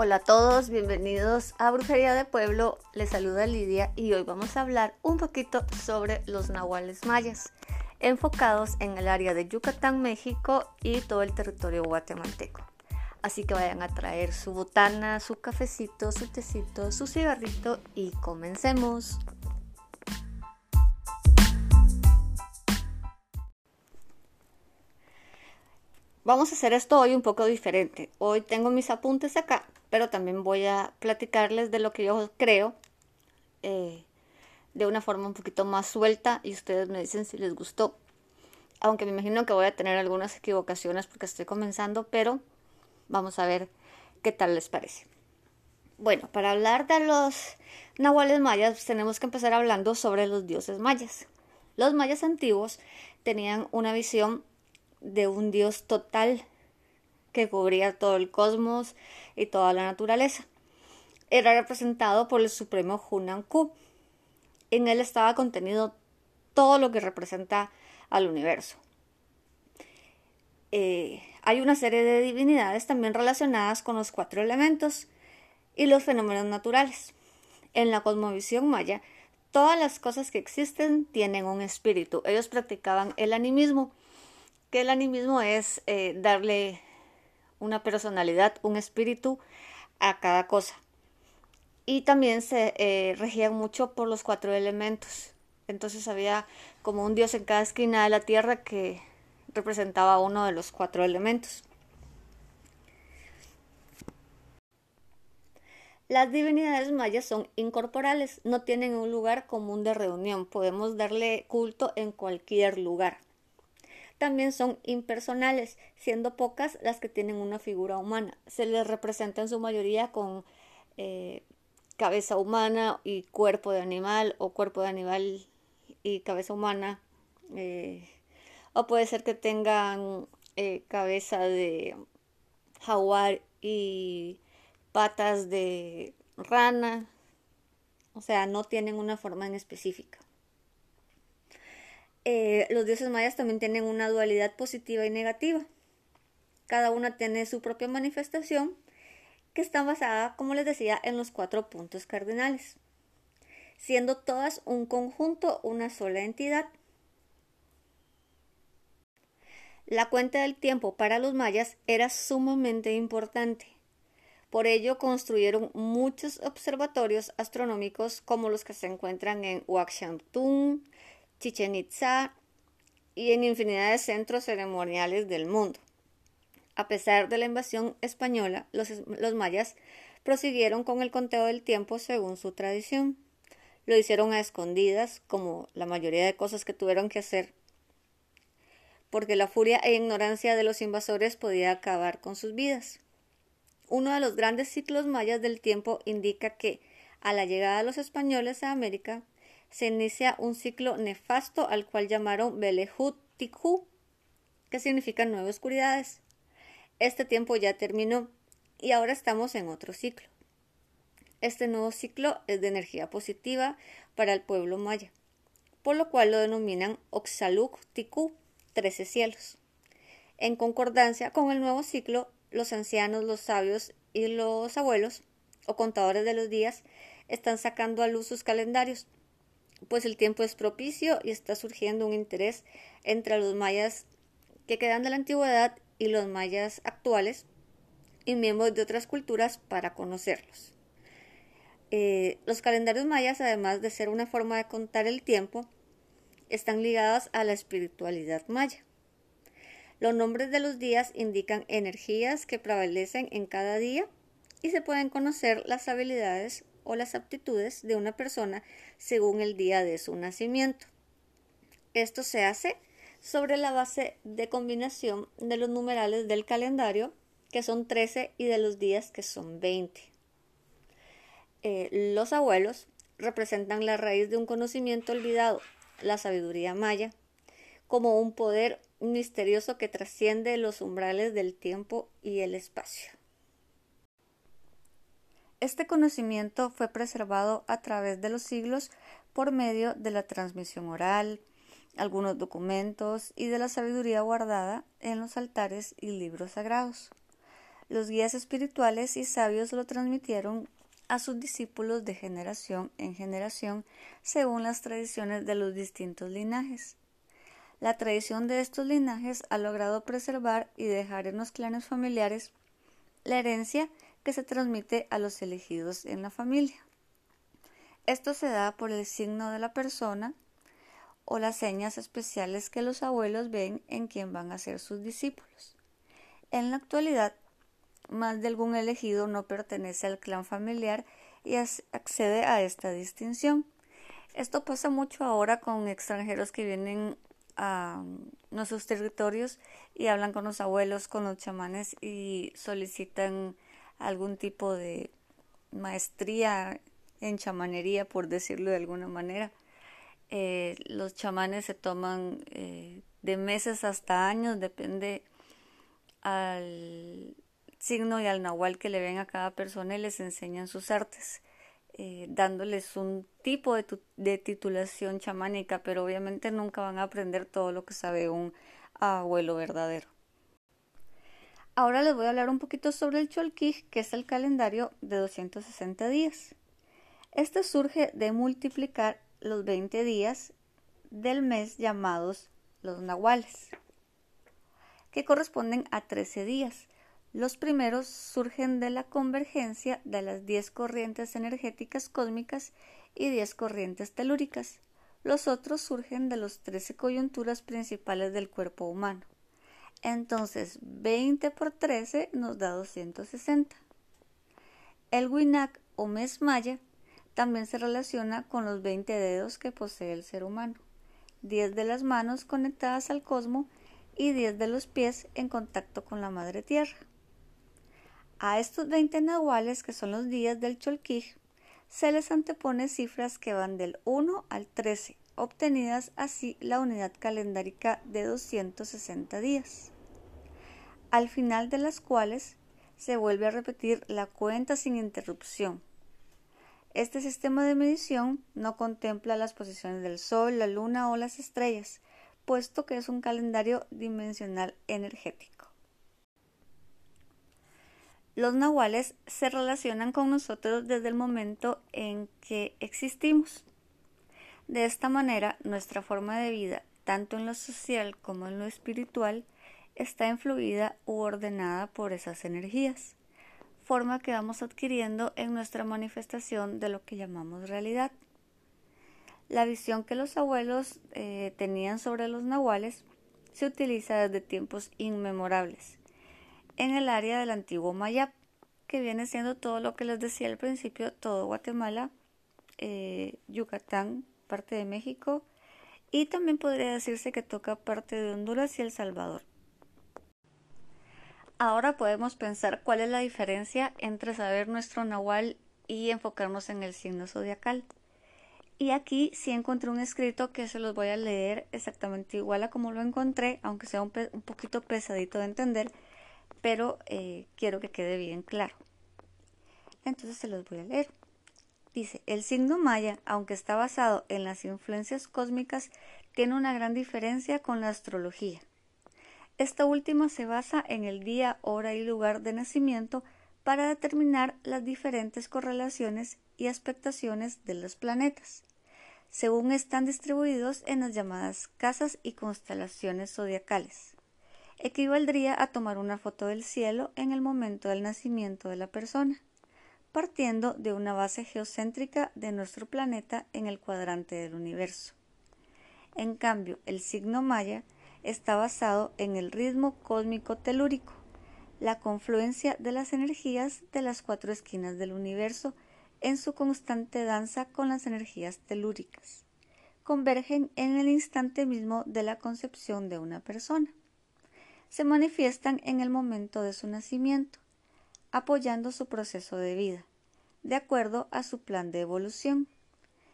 Hola a todos, bienvenidos a Brujería de Pueblo. Les saluda Lidia y hoy vamos a hablar un poquito sobre los nahuales mayas, enfocados en el área de Yucatán, México y todo el territorio guatemalteco. Así que vayan a traer su botana, su cafecito, su tecito, su cigarrito y comencemos. Vamos a hacer esto hoy un poco diferente. Hoy tengo mis apuntes acá, pero también voy a platicarles de lo que yo creo eh, de una forma un poquito más suelta y ustedes me dicen si les gustó. Aunque me imagino que voy a tener algunas equivocaciones porque estoy comenzando, pero vamos a ver qué tal les parece. Bueno, para hablar de los nahuales mayas tenemos que empezar hablando sobre los dioses mayas. Los mayas antiguos tenían una visión de un dios total que cubría todo el cosmos y toda la naturaleza. Era representado por el supremo Hunanku. En él estaba contenido todo lo que representa al universo. Eh, hay una serie de divinidades también relacionadas con los cuatro elementos y los fenómenos naturales. En la cosmovisión maya, todas las cosas que existen tienen un espíritu. Ellos practicaban el animismo, que el animismo es eh, darle una personalidad, un espíritu a cada cosa. Y también se eh, regían mucho por los cuatro elementos. Entonces había como un dios en cada esquina de la tierra que representaba uno de los cuatro elementos. Las divinidades mayas son incorporales, no tienen un lugar común de reunión, podemos darle culto en cualquier lugar también son impersonales, siendo pocas las que tienen una figura humana. Se les representa en su mayoría con eh, cabeza humana y cuerpo de animal o cuerpo de animal y cabeza humana. Eh, o puede ser que tengan eh, cabeza de jaguar y patas de rana. O sea, no tienen una forma en específica. Eh, los dioses mayas también tienen una dualidad positiva y negativa. Cada una tiene su propia manifestación que está basada, como les decía, en los cuatro puntos cardinales, siendo todas un conjunto, una sola entidad. La cuenta del tiempo para los mayas era sumamente importante. Por ello construyeron muchos observatorios astronómicos como los que se encuentran en Huaxantún, Chichen Itza y en infinidad de centros ceremoniales del mundo. A pesar de la invasión española, los, los mayas prosiguieron con el conteo del tiempo según su tradición. Lo hicieron a escondidas, como la mayoría de cosas que tuvieron que hacer, porque la furia e ignorancia de los invasores podía acabar con sus vidas. Uno de los grandes ciclos mayas del tiempo indica que, a la llegada de los españoles a América, se inicia un ciclo nefasto al cual llamaron Belehut Tikhu, que significa nueve oscuridades. Este tiempo ya terminó y ahora estamos en otro ciclo. Este nuevo ciclo es de energía positiva para el pueblo maya, por lo cual lo denominan Oxaluk Tikhu, trece cielos. En concordancia con el nuevo ciclo, los ancianos, los sabios y los abuelos o contadores de los días están sacando a luz sus calendarios pues el tiempo es propicio y está surgiendo un interés entre los mayas que quedan de la antigüedad y los mayas actuales y miembros de otras culturas para conocerlos. Eh, los calendarios mayas, además de ser una forma de contar el tiempo, están ligados a la espiritualidad maya. Los nombres de los días indican energías que prevalecen en cada día y se pueden conocer las habilidades o las aptitudes de una persona según el día de su nacimiento. Esto se hace sobre la base de combinación de los numerales del calendario, que son 13, y de los días, que son 20. Eh, los abuelos representan la raíz de un conocimiento olvidado, la sabiduría maya, como un poder misterioso que trasciende los umbrales del tiempo y el espacio. Este conocimiento fue preservado a través de los siglos por medio de la transmisión oral, algunos documentos y de la sabiduría guardada en los altares y libros sagrados. Los guías espirituales y sabios lo transmitieron a sus discípulos de generación en generación según las tradiciones de los distintos linajes. La tradición de estos linajes ha logrado preservar y dejar en los clanes familiares la herencia que se transmite a los elegidos en la familia. Esto se da por el signo de la persona o las señas especiales que los abuelos ven en quien van a ser sus discípulos. En la actualidad, más de algún elegido no pertenece al clan familiar y accede a esta distinción. Esto pasa mucho ahora con extranjeros que vienen a nuestros territorios y hablan con los abuelos, con los chamanes y solicitan algún tipo de maestría en chamanería, por decirlo de alguna manera. Eh, los chamanes se toman eh, de meses hasta años, depende al signo y al nahual que le ven a cada persona y les enseñan sus artes, eh, dándoles un tipo de, de, titulación chamánica, pero obviamente nunca van a aprender todo lo que sabe un abuelo verdadero. Ahora les voy a hablar un poquito sobre el Cholquij, que es el calendario de 260 días. Este surge de multiplicar los 20 días del mes llamados los nahuales, que corresponden a 13 días. Los primeros surgen de la convergencia de las 10 corrientes energéticas cósmicas y 10 corrientes telúricas. Los otros surgen de las 13 coyunturas principales del cuerpo humano. Entonces, 20 por 13 nos da 260. El Winak o mes maya también se relaciona con los 20 dedos que posee el ser humano, 10 de las manos conectadas al cosmos y 10 de los pies en contacto con la madre tierra. A estos 20 nahuales, que son los días del Cholquij, se les antepone cifras que van del 1 al 13, obtenidas así la unidad calendárica de 260 días, al final de las cuales se vuelve a repetir la cuenta sin interrupción. Este sistema de medición no contempla las posiciones del Sol, la Luna o las estrellas, puesto que es un calendario dimensional energético. Los nahuales se relacionan con nosotros desde el momento en que existimos. De esta manera, nuestra forma de vida, tanto en lo social como en lo espiritual, está influida u ordenada por esas energías, forma que vamos adquiriendo en nuestra manifestación de lo que llamamos realidad. La visión que los abuelos eh, tenían sobre los nahuales se utiliza desde tiempos inmemorables en el área del antiguo Mayap, que viene siendo todo lo que les decía al principio, todo Guatemala, eh, Yucatán, parte de México y también podría decirse que toca parte de Honduras y El Salvador. Ahora podemos pensar cuál es la diferencia entre saber nuestro nahual y enfocarnos en el signo zodiacal. Y aquí sí encontré un escrito que se los voy a leer exactamente igual a como lo encontré, aunque sea un, poquito pesadito de entender, pero eh, quiero que quede bien claro. Entonces se los voy a leer. Dice, el signo maya, aunque está basado en las influencias cósmicas, tiene una gran diferencia con la astrología. Esta última se basa en el día, hora y lugar de nacimiento para determinar las diferentes correlaciones y expectaciones de los planetas, según están distribuidos en las llamadas casas y constelaciones zodiacales. Equivaldría a tomar una foto del cielo en el momento del nacimiento de la persona partiendo de una base geocéntrica de nuestro planeta en el cuadrante del universo. En cambio, el signo maya está basado en el ritmo cósmico telúrico, la confluencia de las energías de las cuatro esquinas del universo en su constante danza con las energías telúricas. Convergen en el instante mismo de la concepción de una persona. Se manifiestan en el momento de su nacimiento, apoyando su proceso de vida, de acuerdo a su plan de evolución.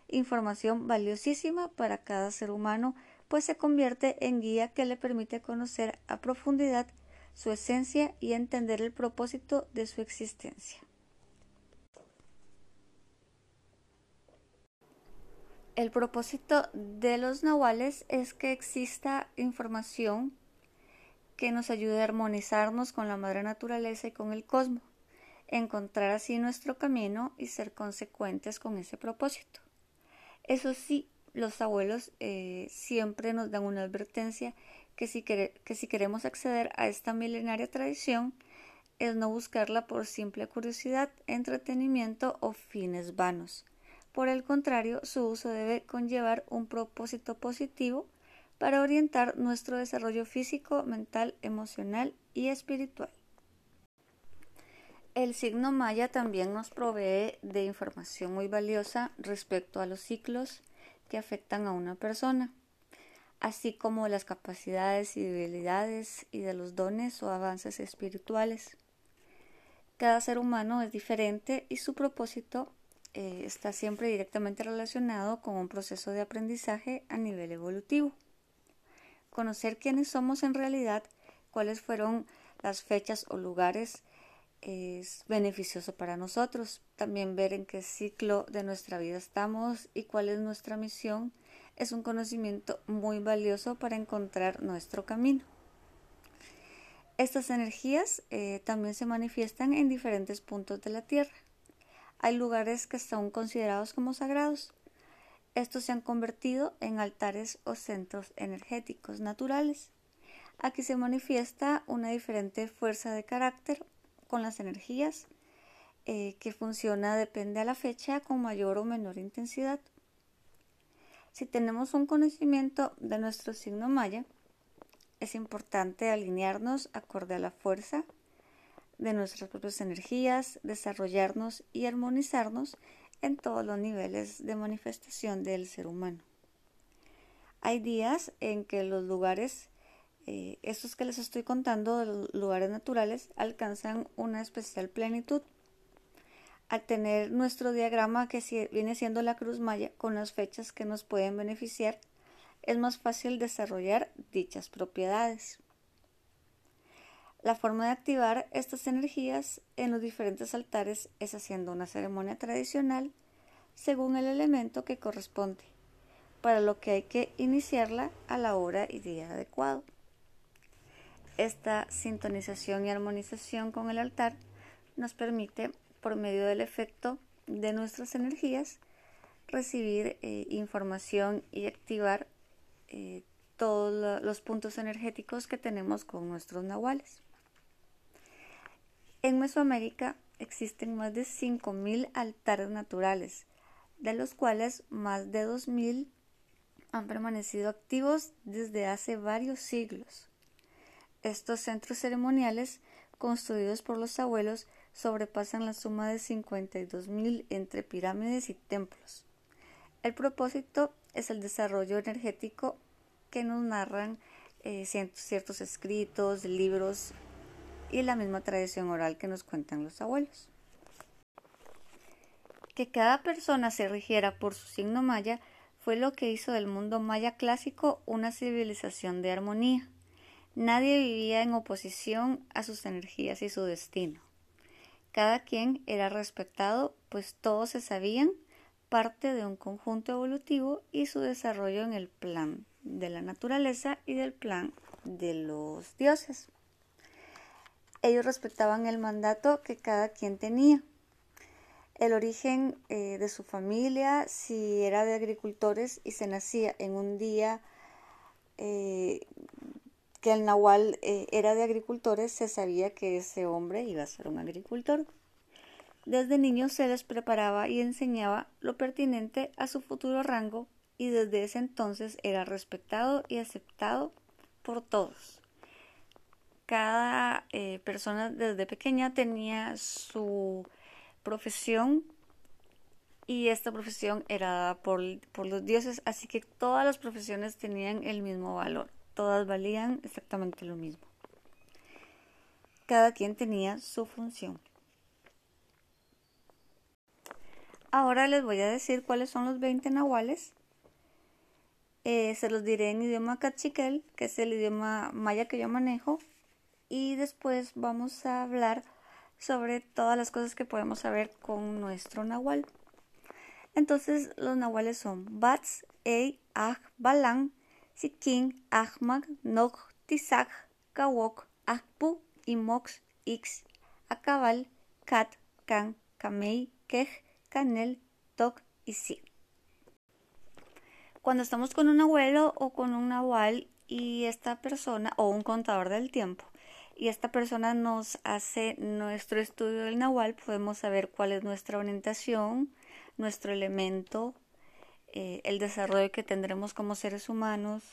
Información valiosísima para cada ser humano, pues se convierte en guía que le permite conocer a profundidad su esencia y entender el propósito de su existencia. El propósito de los nahuales es que exista información que nos ayude a armonizarnos con la madre naturaleza y con el cosmos, encontrar así nuestro camino y ser consecuentes con ese propósito. Eso sí, los abuelos eh, siempre nos dan una advertencia que si, que si queremos acceder a esta milenaria tradición, es no buscarla por simple curiosidad, entretenimiento o fines vanos. Por el contrario, su uso debe conllevar un propósito positivo para orientar nuestro desarrollo físico, mental, emocional y espiritual. El signo maya también nos provee de información muy valiosa respecto a los ciclos que afectan a una persona, así como las capacidades y debilidades y de los dones o avances espirituales. Cada ser humano es diferente y su propósito eh, está siempre directamente relacionado con un proceso de aprendizaje a nivel evolutivo. Conocer quiénes somos en realidad, cuáles fueron las fechas o lugares es beneficioso para nosotros. También ver en qué ciclo de nuestra vida estamos y cuál es nuestra misión es un conocimiento muy valioso para encontrar nuestro camino. Estas energías eh, también se manifiestan en diferentes puntos de la Tierra. Hay lugares que son considerados como sagrados. Estos se han convertido en altares o centros energéticos naturales. Aquí se manifiesta una diferente fuerza de carácter con las energías eh, que funciona depende a la fecha con mayor o menor intensidad. Si tenemos un conocimiento de nuestro signo maya, es importante alinearnos acorde a la fuerza de nuestras propias energías, desarrollarnos y armonizarnos en todos los niveles de manifestación del ser humano. Hay días en que los lugares, eh, estos que les estoy contando, los lugares naturales, alcanzan una especial plenitud. Al tener nuestro diagrama que viene siendo la cruz maya con las fechas que nos pueden beneficiar, es más fácil desarrollar dichas propiedades. La forma de activar estas energías en los diferentes altares es haciendo una ceremonia tradicional según el elemento que corresponde, para lo que hay que iniciarla a la hora y día adecuado. Esta sintonización y armonización con el altar nos permite, por medio del efecto de nuestras energías, recibir eh, información y activar eh, todos los puntos energéticos que tenemos con nuestros nahuales. En Mesoamérica existen más de 5.000 altares naturales, de los cuales más de 2.000 han permanecido activos desde hace varios siglos. Estos centros ceremoniales, construidos por los abuelos, sobrepasan la suma de 52.000 entre pirámides y templos. El propósito es el desarrollo energético que nos narran eh, ciertos escritos, libros y la misma tradición oral que nos cuentan los abuelos. Que cada persona se rigiera por su signo maya fue lo que hizo del mundo maya clásico una civilización de armonía. Nadie vivía en oposición a sus energías y su destino. Cada quien era respetado, pues todos se sabían parte de un conjunto evolutivo y su desarrollo en el plan de la naturaleza y del plan de los dioses. Ellos respetaban el mandato que cada quien tenía. El origen eh, de su familia, si era de agricultores y se nacía en un día eh, que el nahual eh, era de agricultores, se sabía que ese hombre iba a ser un agricultor. Desde niños se les preparaba y enseñaba lo pertinente a su futuro rango y desde ese entonces era respetado y aceptado por todos. Cada eh, persona desde pequeña tenía su profesión y esta profesión era dada por, por los dioses, así que todas las profesiones tenían el mismo valor, todas valían exactamente lo mismo. Cada quien tenía su función. Ahora les voy a decir cuáles son los 20 nahuales. Eh, se los diré en idioma cachiquel, que es el idioma maya que yo manejo. Y después vamos a hablar sobre todas las cosas que podemos saber con nuestro nahual. Entonces, los nahuales son Bats, Ei, Aj, Balan, Sikin, Ahmag, Nog, Tizag, Kawok, Akpu, Imox, X, Akabal, Kat, Kan, Kamei, Kej, Kanel, Tok y Si. Cuando estamos con un abuelo o con un nahual y esta persona o un contador del tiempo y esta persona nos hace nuestro estudio del nahual, podemos saber cuál es nuestra orientación, nuestro elemento, eh, el desarrollo que tendremos como seres humanos,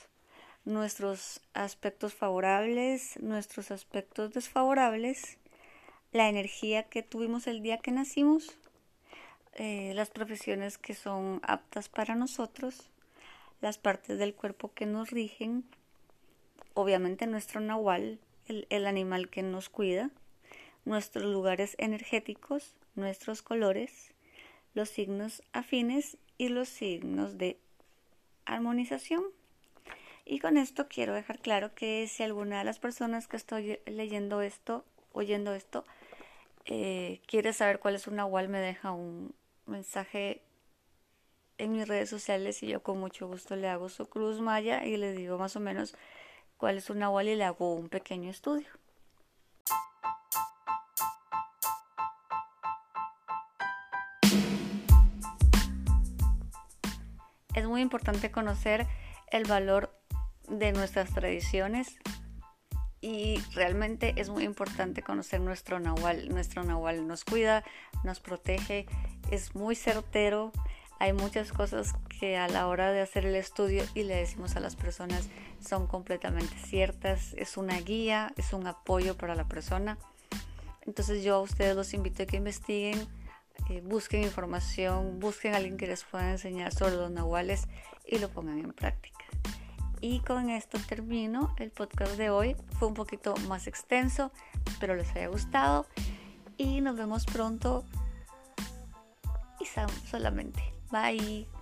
nuestros aspectos favorables, nuestros aspectos desfavorables, la energía que tuvimos el día que nacimos, eh, las profesiones que son aptas para nosotros, las partes del cuerpo que nos rigen, obviamente nuestro nahual, el, el animal que nos cuida, nuestros lugares energéticos, nuestros colores, los signos afines y los signos de armonización. Y con esto quiero dejar claro que si alguna de las personas que estoy leyendo esto, oyendo esto, eh, quiere saber cuál es un nahual, me deja un mensaje en mis redes sociales y yo con mucho gusto le hago su cruz maya y le digo más o menos cuál es un nahual y le hago un pequeño estudio. Es muy importante conocer el valor de nuestras tradiciones y realmente es muy importante conocer nuestro nahual. Nuestro nahual nos cuida, nos protege, es muy certero hay muchas cosas que a la hora de hacer el estudio y le decimos a las personas son completamente ciertas, es una guía, es un apoyo para la persona. Entonces yo a ustedes los invito a que investiguen, eh, busquen información, busquen a alguien que les pueda enseñar sobre los nahuales y lo pongan en práctica. Y con esto termino el podcast de hoy. Fue un poquito más extenso, pero les haya gustado y nos vemos pronto y solamente. Bye.